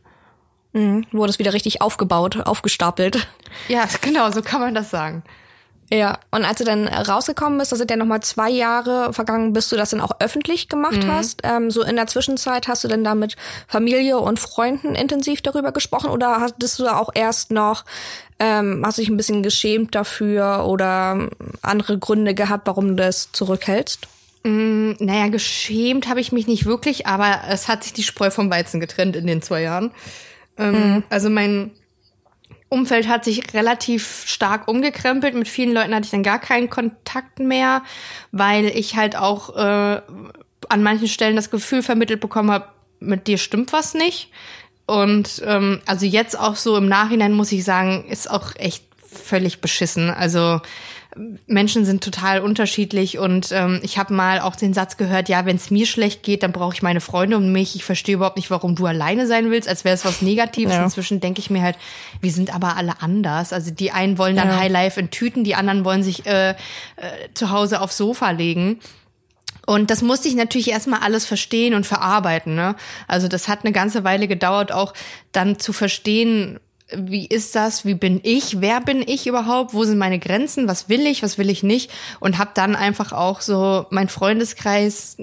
Mhm. Wurde es wieder richtig aufgebaut, aufgestapelt. Ja, *laughs* genau, so kann man das sagen. Ja, und als du dann rausgekommen bist, da sind ja nochmal zwei Jahre vergangen, bis du das dann auch öffentlich gemacht mhm. hast. Ähm, so in der Zwischenzeit hast du denn da mit Familie und Freunden intensiv darüber gesprochen oder hattest du auch erst noch, ähm, hast dich ein bisschen geschämt dafür oder andere Gründe gehabt, warum du das zurückhältst? Mm, naja, geschämt habe ich mich nicht wirklich, aber es hat sich die Spreu vom Weizen getrennt in den zwei Jahren. Ähm, mhm. Also mein Umfeld hat sich relativ stark umgekrempelt. Mit vielen Leuten hatte ich dann gar keinen Kontakt mehr, weil ich halt auch äh, an manchen Stellen das Gefühl vermittelt bekommen habe, mit dir stimmt was nicht. Und ähm, also jetzt auch so im Nachhinein muss ich sagen, ist auch echt völlig beschissen. Also Menschen sind total unterschiedlich und ähm, ich habe mal auch den Satz gehört, ja, wenn es mir schlecht geht, dann brauche ich meine Freunde um mich. Ich verstehe überhaupt nicht, warum du alleine sein willst, als wäre es was Negatives. Ja. Inzwischen denke ich mir halt, wir sind aber alle anders. Also die einen wollen dann ja. High Life in Tüten, die anderen wollen sich äh, äh, zu Hause aufs Sofa legen. Und das musste ich natürlich erstmal alles verstehen und verarbeiten. Ne? Also das hat eine ganze Weile gedauert, auch dann zu verstehen, wie ist das, wie bin ich, wer bin ich überhaupt, wo sind meine Grenzen, was will ich, was will ich nicht? Und habe dann einfach auch so mein Freundeskreis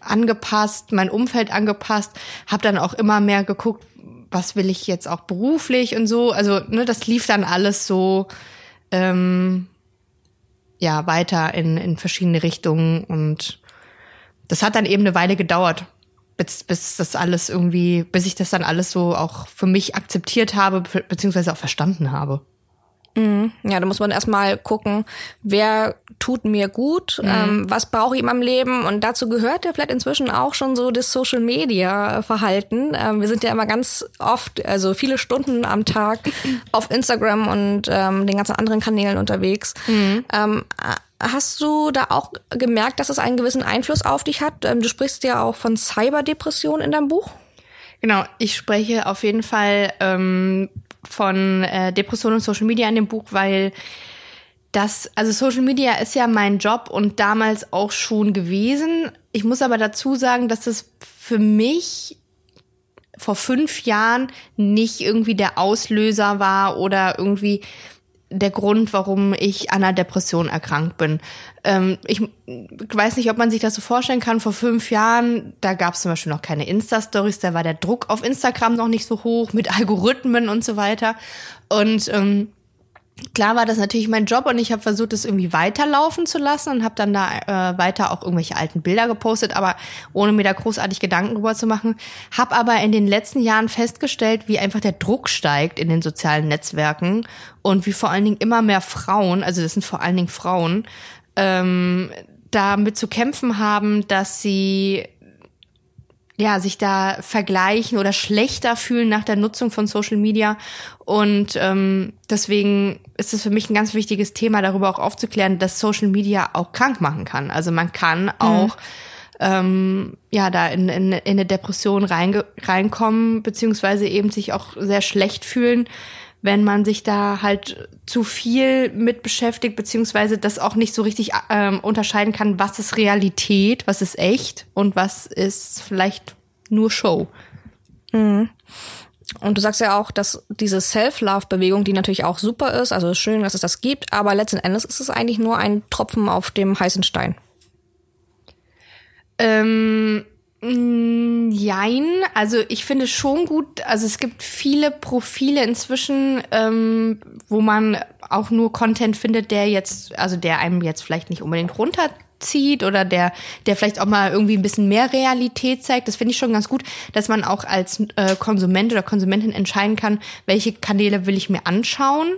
angepasst, mein Umfeld angepasst, habe dann auch immer mehr geguckt, was will ich jetzt auch beruflich und so, also ne, das lief dann alles so ähm, ja weiter in, in verschiedene Richtungen. Und das hat dann eben eine Weile gedauert, bis, bis das alles irgendwie, bis ich das dann alles so auch für mich akzeptiert habe, beziehungsweise auch verstanden habe. Mhm. Ja, da muss man erstmal gucken, wer tut mir gut, mhm. ähm, was brauche ich in meinem Leben und dazu gehört ja vielleicht inzwischen auch schon so das Social Media Verhalten. Ähm, wir sind ja immer ganz oft, also viele Stunden am Tag *clears throat* auf Instagram und ähm, den ganzen anderen Kanälen unterwegs. Mhm. Ähm, Hast du da auch gemerkt, dass es einen gewissen Einfluss auf dich hat? Ähm, du sprichst ja auch von Cyberdepression in deinem Buch. Genau, ich spreche auf jeden Fall ähm, von äh, Depression und Social Media in dem Buch, weil das, also Social Media ist ja mein Job und damals auch schon gewesen. Ich muss aber dazu sagen, dass es für mich vor fünf Jahren nicht irgendwie der Auslöser war oder irgendwie der Grund, warum ich an einer Depression erkrankt bin. Ähm, ich weiß nicht, ob man sich das so vorstellen kann. Vor fünf Jahren, da gab es zum Beispiel noch keine Insta-Stories, da war der Druck auf Instagram noch nicht so hoch mit *laughs* Algorithmen und so weiter. Und ähm, klar war das natürlich mein Job und ich habe versucht, es irgendwie weiterlaufen zu lassen und habe dann da äh, weiter auch irgendwelche alten Bilder gepostet, aber ohne mir da großartig Gedanken drüber zu machen. Habe aber in den letzten Jahren festgestellt, wie einfach der Druck steigt in den sozialen Netzwerken und wie vor allen Dingen immer mehr Frauen, also das sind vor allen Dingen Frauen, ähm, damit zu kämpfen haben, dass sie ja, sich da vergleichen oder schlechter fühlen nach der Nutzung von Social Media. Und ähm, deswegen ist es für mich ein ganz wichtiges Thema, darüber auch aufzuklären, dass Social Media auch krank machen kann. Also man kann mhm. auch ähm, ja da in, in, in eine Depression reinge reinkommen, beziehungsweise eben sich auch sehr schlecht fühlen, wenn man sich da halt zu viel mit beschäftigt, beziehungsweise das auch nicht so richtig ähm, unterscheiden kann, was ist Realität, was ist echt und was ist vielleicht nur Show. Mhm. Und du sagst ja auch, dass diese Self-Love-Bewegung, die natürlich auch super ist, also schön, dass es das gibt, aber letzten Endes ist es eigentlich nur ein Tropfen auf dem heißen Stein. Ähm, jein, also ich finde schon gut, also es gibt viele Profile inzwischen, ähm, wo man auch nur Content findet, der jetzt, also der einem jetzt vielleicht nicht unbedingt runterzieht oder der, der vielleicht auch mal irgendwie ein bisschen mehr Realität zeigt. Das finde ich schon ganz gut, dass man auch als äh, Konsument oder Konsumentin entscheiden kann, welche Kanäle will ich mir anschauen.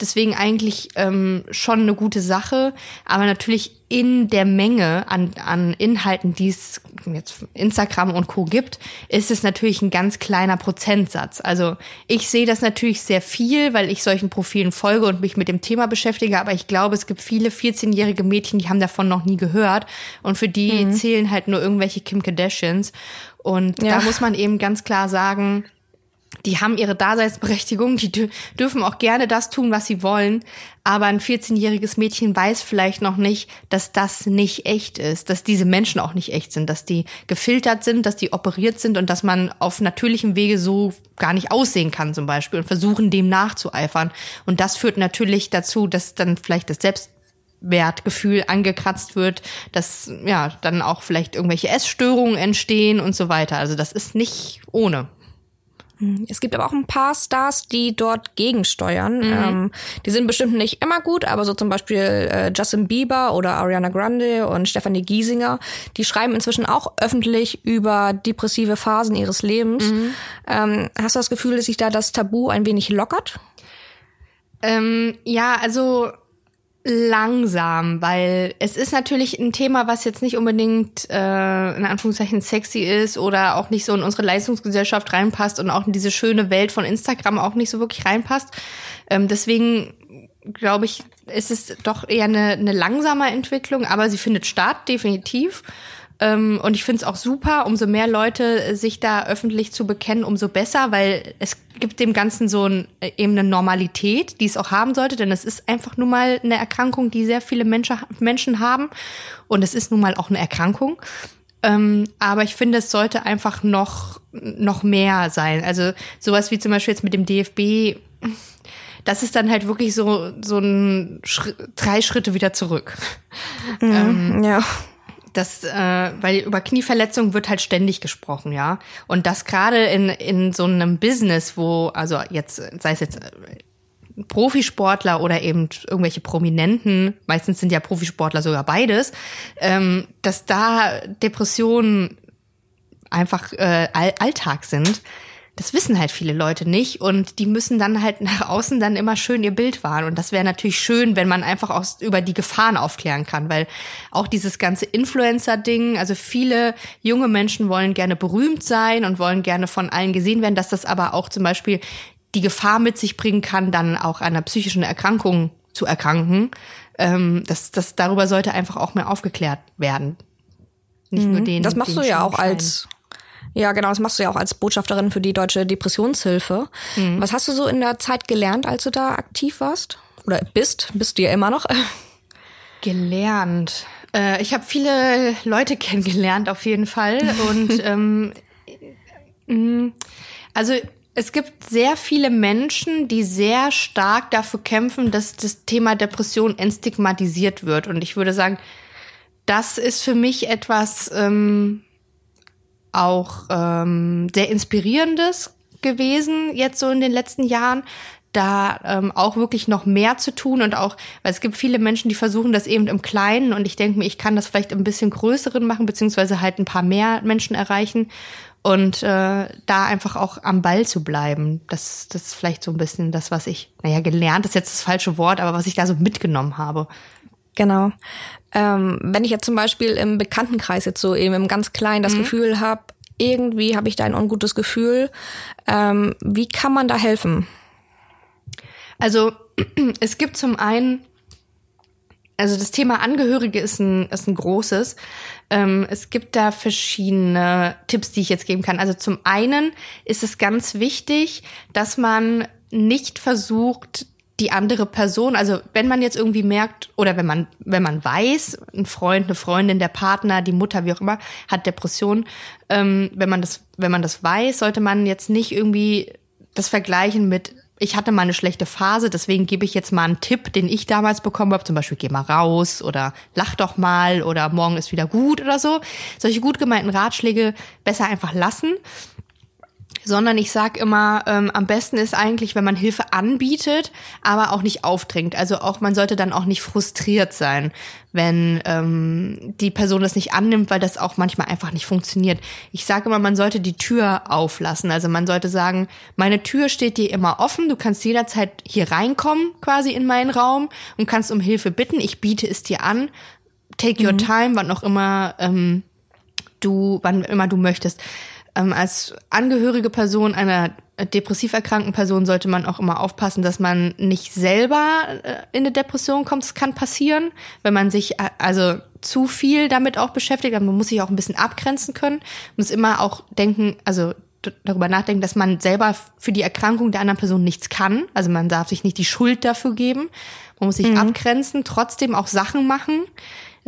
Deswegen eigentlich ähm, schon eine gute Sache. Aber natürlich in der Menge an, an Inhalten, die es jetzt Instagram und Co. gibt, ist es natürlich ein ganz kleiner Prozentsatz. Also ich sehe das natürlich sehr viel, weil ich solchen Profilen folge und mich mit dem Thema beschäftige, aber ich glaube, es gibt viele 14-jährige Mädchen, die haben davon noch nie gehört und für die mhm. zählen halt nur irgendwelche Kim Kardashians. Und ja. da muss man eben ganz klar sagen, die haben ihre Daseinsberechtigung, die dürfen auch gerne das tun, was sie wollen, aber ein 14-jähriges Mädchen weiß vielleicht noch nicht, dass das nicht echt ist, dass diese Menschen auch nicht echt sind, dass die gefiltert sind, dass die operiert sind und dass man auf natürlichem Wege so gar nicht aussehen kann zum Beispiel und versuchen dem nachzueifern. Und das führt natürlich dazu, dass dann vielleicht das Selbstwertgefühl angekratzt wird, dass ja dann auch vielleicht irgendwelche Essstörungen entstehen und so weiter. Also das ist nicht ohne. Es gibt aber auch ein paar Stars, die dort gegensteuern. Mhm. Ähm, die sind bestimmt nicht immer gut, aber so zum Beispiel äh, Justin Bieber oder Ariana Grande und Stephanie Giesinger, die schreiben inzwischen auch öffentlich über depressive Phasen ihres Lebens. Mhm. Ähm, hast du das Gefühl, dass sich da das Tabu ein wenig lockert? Ähm, ja, also langsam, weil es ist natürlich ein Thema, was jetzt nicht unbedingt äh, in Anführungszeichen sexy ist oder auch nicht so in unsere Leistungsgesellschaft reinpasst und auch in diese schöne Welt von Instagram auch nicht so wirklich reinpasst. Ähm, deswegen glaube ich, ist es doch eher eine, eine langsame Entwicklung, aber sie findet statt, definitiv. Ähm, und ich finde es auch super, umso mehr Leute sich da öffentlich zu bekennen, umso besser, weil es gibt dem Ganzen so ein, äh, eben eine Normalität, die es auch haben sollte, denn es ist einfach nun mal eine Erkrankung, die sehr viele Menschen, Menschen haben. Und es ist nun mal auch eine Erkrankung. Ähm, aber ich finde, es sollte einfach noch, noch mehr sein. Also sowas wie zum Beispiel jetzt mit dem DFB, das ist dann halt wirklich so, so ein Schritt, drei Schritte wieder zurück. Mhm, ähm, ja. Das, äh, weil über Knieverletzungen wird halt ständig gesprochen, ja. Und das gerade in, in so einem Business, wo, also jetzt, sei es jetzt äh, Profisportler oder eben irgendwelche Prominenten, meistens sind ja Profisportler sogar beides, ähm, dass da Depressionen einfach äh, Alltag sind das wissen halt viele Leute nicht und die müssen dann halt *laughs* nach außen dann immer schön ihr Bild wahren und das wäre natürlich schön, wenn man einfach auch über die Gefahren aufklären kann, weil auch dieses ganze Influencer-Ding, also viele junge Menschen wollen gerne berühmt sein und wollen gerne von allen gesehen werden, dass das aber auch zum Beispiel die Gefahr mit sich bringen kann, dann auch einer psychischen Erkrankung zu erkranken. Ähm, das, das darüber sollte einfach auch mehr aufgeklärt werden. Nicht mhm. nur den. Das machst den du ja auch als ja, genau, das machst du ja auch als Botschafterin für die Deutsche Depressionshilfe. Mhm. Was hast du so in der Zeit gelernt, als du da aktiv warst? Oder bist? Bist du ja immer noch? *laughs* Gelernt. Äh, ich habe viele Leute *laughs* kennengelernt, auf jeden Fall. Und *laughs* ähm, mm, also es gibt sehr viele Menschen, die sehr stark dafür kämpfen, dass das Thema Depression entstigmatisiert wird. Und ich würde sagen, das ist für mich etwas, ähm, auch ähm, sehr inspirierendes gewesen jetzt so in den letzten Jahren da ähm, auch wirklich noch mehr zu tun und auch, weil es gibt viele Menschen, die versuchen das eben im Kleinen und ich denke mir, ich kann das vielleicht ein bisschen größeren machen, beziehungsweise halt ein paar mehr Menschen erreichen und äh, da einfach auch am Ball zu bleiben. Das, das ist vielleicht so ein bisschen das, was ich, naja, gelernt ist jetzt das falsche Wort, aber was ich da so mitgenommen habe. Genau. Ähm, wenn ich jetzt zum Beispiel im Bekanntenkreis jetzt so eben im ganz Kleinen das mhm. Gefühl habe, irgendwie habe ich da ein ungutes Gefühl, ähm, wie kann man da helfen? Also *clears throat* es gibt zum einen, also das Thema Angehörige ist ein, ist ein großes. Ähm, es gibt da verschiedene Tipps, die ich jetzt geben kann. Also zum einen ist es ganz wichtig, dass man nicht versucht, die andere Person, also wenn man jetzt irgendwie merkt oder wenn man wenn man weiß, ein Freund, eine Freundin, der Partner, die Mutter, wie auch immer, hat Depressionen, ähm, wenn man das wenn man das weiß, sollte man jetzt nicht irgendwie das vergleichen mit ich hatte mal eine schlechte Phase, deswegen gebe ich jetzt mal einen Tipp, den ich damals bekommen habe, zum Beispiel geh mal raus oder lach doch mal oder morgen ist wieder gut oder so. Solche gut gemeinten Ratschläge besser einfach lassen sondern ich sag immer, ähm, am besten ist eigentlich, wenn man Hilfe anbietet, aber auch nicht aufdringt. Also auch man sollte dann auch nicht frustriert sein, wenn ähm, die Person das nicht annimmt, weil das auch manchmal einfach nicht funktioniert. Ich sage immer, man sollte die Tür auflassen. Also man sollte sagen, meine Tür steht dir immer offen, du kannst jederzeit hier reinkommen, quasi in meinen Raum und kannst um Hilfe bitten. Ich biete es dir an take your mhm. time, wann auch immer ähm, du, wann immer du möchtest. Ähm, als angehörige Person einer depressiv erkrankten Person sollte man auch immer aufpassen, dass man nicht selber äh, in eine Depression kommt. Das kann passieren, wenn man sich äh, also zu viel damit auch beschäftigt. Aber man muss sich auch ein bisschen abgrenzen können. Man muss immer auch denken, also darüber nachdenken, dass man selber für die Erkrankung der anderen Person nichts kann. Also man darf sich nicht die Schuld dafür geben. Man muss sich mhm. abgrenzen, trotzdem auch Sachen machen, äh,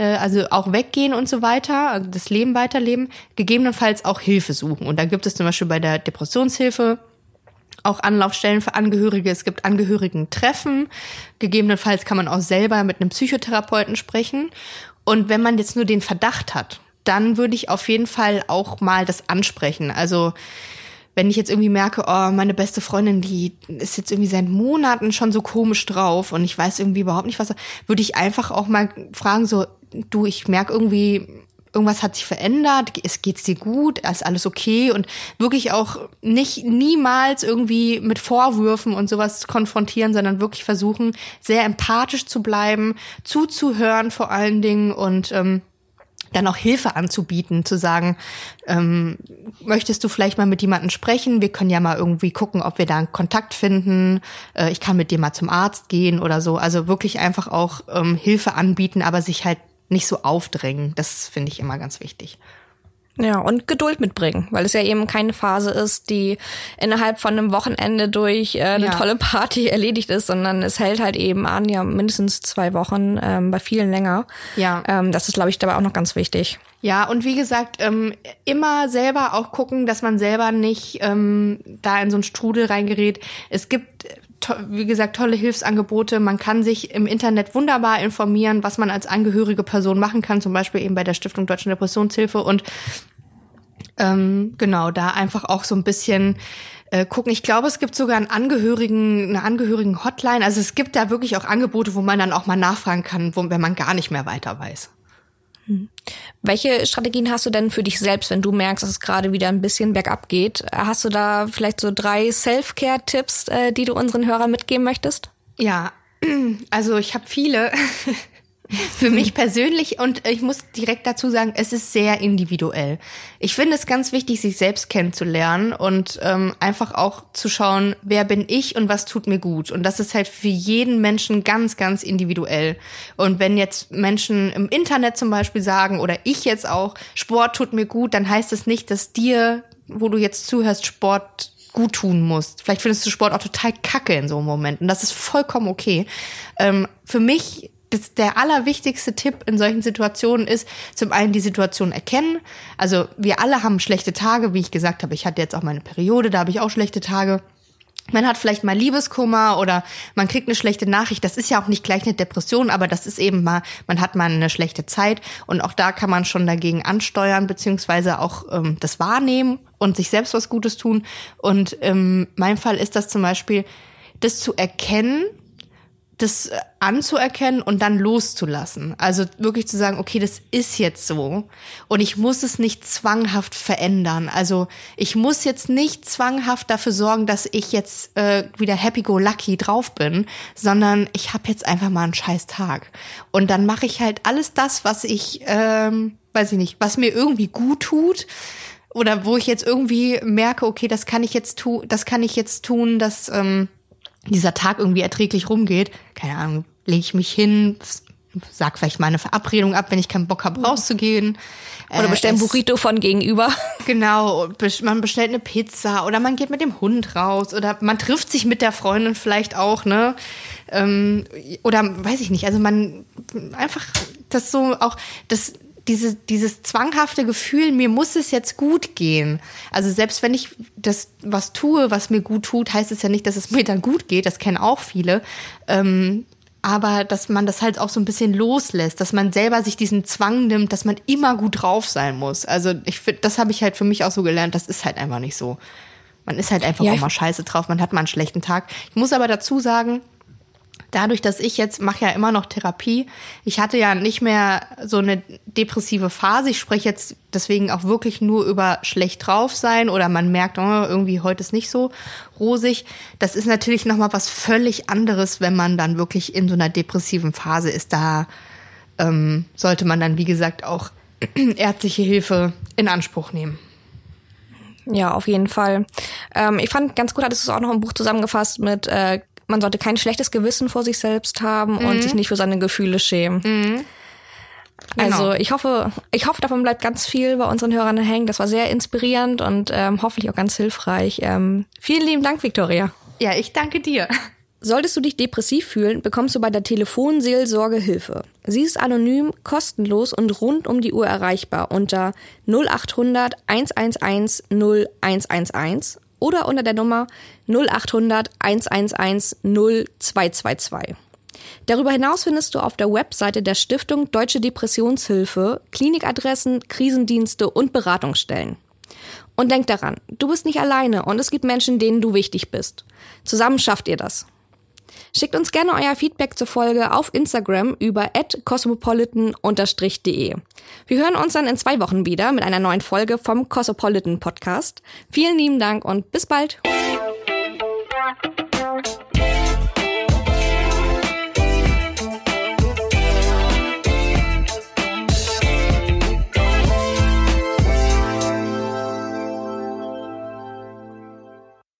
also auch weggehen und so weiter, also das Leben weiterleben, gegebenenfalls auch Hilfe suchen. Und da gibt es zum Beispiel bei der Depressionshilfe auch Anlaufstellen für Angehörige. Es gibt Angehörigentreffen. Gegebenenfalls kann man auch selber mit einem Psychotherapeuten sprechen. Und wenn man jetzt nur den Verdacht hat, dann würde ich auf jeden Fall auch mal das ansprechen. Also wenn ich jetzt irgendwie merke, oh, meine beste Freundin, die ist jetzt irgendwie seit Monaten schon so komisch drauf und ich weiß irgendwie überhaupt nicht, was, würde ich einfach auch mal fragen, so, du, ich merke irgendwie, irgendwas hat sich verändert, es geht's dir gut, ist alles okay und wirklich auch nicht niemals irgendwie mit Vorwürfen und sowas konfrontieren, sondern wirklich versuchen, sehr empathisch zu bleiben, zuzuhören vor allen Dingen und ähm, dann auch Hilfe anzubieten, zu sagen, ähm, möchtest du vielleicht mal mit jemandem sprechen? Wir können ja mal irgendwie gucken, ob wir da einen Kontakt finden. Äh, ich kann mit dir mal zum Arzt gehen oder so. Also wirklich einfach auch ähm, Hilfe anbieten, aber sich halt nicht so aufdrängen. Das finde ich immer ganz wichtig. Ja, und Geduld mitbringen, weil es ja eben keine Phase ist, die innerhalb von einem Wochenende durch äh, eine ja. tolle Party *laughs* erledigt ist, sondern es hält halt eben an, ja, mindestens zwei Wochen, ähm, bei vielen länger. Ja. Ähm, das ist, glaube ich, dabei auch noch ganz wichtig. Ja, und wie gesagt, ähm, immer selber auch gucken, dass man selber nicht ähm, da in so einen Strudel reingerät. Es gibt wie gesagt, tolle Hilfsangebote. Man kann sich im Internet wunderbar informieren, was man als angehörige Person machen kann, zum Beispiel eben bei der Stiftung Deutsche Depressionshilfe und ähm, genau, da einfach auch so ein bisschen äh, gucken. Ich glaube, es gibt sogar einen Angehörigen, eine Angehörigen-Hotline. Also es gibt da wirklich auch Angebote, wo man dann auch mal nachfragen kann, wo, wenn man gar nicht mehr weiter weiß. Welche Strategien hast du denn für dich selbst, wenn du merkst, dass es gerade wieder ein bisschen bergab geht? Hast du da vielleicht so drei Self-Care-Tipps, äh, die du unseren Hörern mitgeben möchtest? Ja, *clears throat* also ich habe viele. *laughs* Für mich persönlich und ich muss direkt dazu sagen, es ist sehr individuell. Ich finde es ganz wichtig, sich selbst kennenzulernen und ähm, einfach auch zu schauen, wer bin ich und was tut mir gut. Und das ist halt für jeden Menschen ganz, ganz individuell. Und wenn jetzt Menschen im Internet zum Beispiel sagen oder ich jetzt auch, Sport tut mir gut, dann heißt es nicht, dass dir, wo du jetzt zuhörst, Sport gut tun musst. Vielleicht findest du Sport auch total kacke in so einem Moment. Und das ist vollkommen okay. Ähm, für mich das, der allerwichtigste Tipp in solchen Situationen ist, zum einen die Situation erkennen. Also wir alle haben schlechte Tage, wie ich gesagt habe. Ich hatte jetzt auch meine Periode, da habe ich auch schlechte Tage. Man hat vielleicht mal Liebeskummer oder man kriegt eine schlechte Nachricht. Das ist ja auch nicht gleich eine Depression, aber das ist eben mal, man hat mal eine schlechte Zeit und auch da kann man schon dagegen ansteuern, beziehungsweise auch ähm, das wahrnehmen und sich selbst was Gutes tun. Und ähm, meinem Fall ist das zum Beispiel, das zu erkennen das anzuerkennen und dann loszulassen. Also wirklich zu sagen, okay, das ist jetzt so und ich muss es nicht zwanghaft verändern. Also ich muss jetzt nicht zwanghaft dafür sorgen, dass ich jetzt äh, wieder happy go lucky drauf bin, sondern ich habe jetzt einfach mal einen scheiß Tag und dann mache ich halt alles das, was ich, ähm, weiß ich nicht, was mir irgendwie gut tut oder wo ich jetzt irgendwie merke, okay, das kann ich jetzt tun, das kann ich jetzt tun, dass ähm, dieser Tag irgendwie erträglich rumgeht, keine Ahnung, lege ich mich hin, sag vielleicht mal eine Verabredung ab, wenn ich keinen Bock habe, rauszugehen. Oder bestell ein äh, Burrito von gegenüber. Genau, man bestellt eine Pizza oder man geht mit dem Hund raus oder man trifft sich mit der Freundin vielleicht auch, ne? Ähm, oder weiß ich nicht, also man einfach das so auch, das diese, dieses zwanghafte Gefühl, mir muss es jetzt gut gehen. Also selbst wenn ich das was tue, was mir gut tut, heißt es ja nicht, dass es mir dann gut geht. Das kennen auch viele. Ähm, aber dass man das halt auch so ein bisschen loslässt, dass man selber sich diesen Zwang nimmt, dass man immer gut drauf sein muss. Also ich finde, das habe ich halt für mich auch so gelernt. Das ist halt einfach nicht so. Man ist halt einfach ja, auch mal scheiße drauf. Man hat mal einen schlechten Tag. Ich muss aber dazu sagen, dadurch, dass ich jetzt mache ja immer noch Therapie, ich hatte ja nicht mehr so eine depressive Phase. Ich spreche jetzt deswegen auch wirklich nur über schlecht drauf sein oder man merkt, oh, irgendwie heute ist nicht so rosig. Das ist natürlich noch mal was völlig anderes, wenn man dann wirklich in so einer depressiven Phase ist. Da ähm, sollte man dann, wie gesagt, auch *clears throat* ärztliche Hilfe in Anspruch nehmen. Ja, auf jeden Fall. Ähm, ich fand ganz gut, hattest du es auch noch im Buch zusammengefasst mit, äh, man sollte kein schlechtes Gewissen vor sich selbst haben mhm. und sich nicht für seine Gefühle schämen. Mhm. Genau. Also ich hoffe, ich hoffe, davon bleibt ganz viel bei unseren Hörern hängen. Das war sehr inspirierend und ähm, hoffentlich auch ganz hilfreich. Ähm, vielen lieben Dank, Victoria. Ja, ich danke dir. Solltest du dich depressiv fühlen, bekommst du bei der Telefonseelsorge Hilfe. Sie ist anonym, kostenlos und rund um die Uhr erreichbar unter 0800 111 0111 oder unter der Nummer 0800 111 0222. Darüber hinaus findest du auf der Webseite der Stiftung Deutsche Depressionshilfe Klinikadressen, Krisendienste und Beratungsstellen. Und denk daran, du bist nicht alleine und es gibt Menschen, denen du wichtig bist. Zusammen schafft ihr das. Schickt uns gerne euer Feedback zur Folge auf Instagram über cosmopolitan-de. Wir hören uns dann in zwei Wochen wieder mit einer neuen Folge vom Cosmopolitan Podcast. Vielen lieben Dank und bis bald!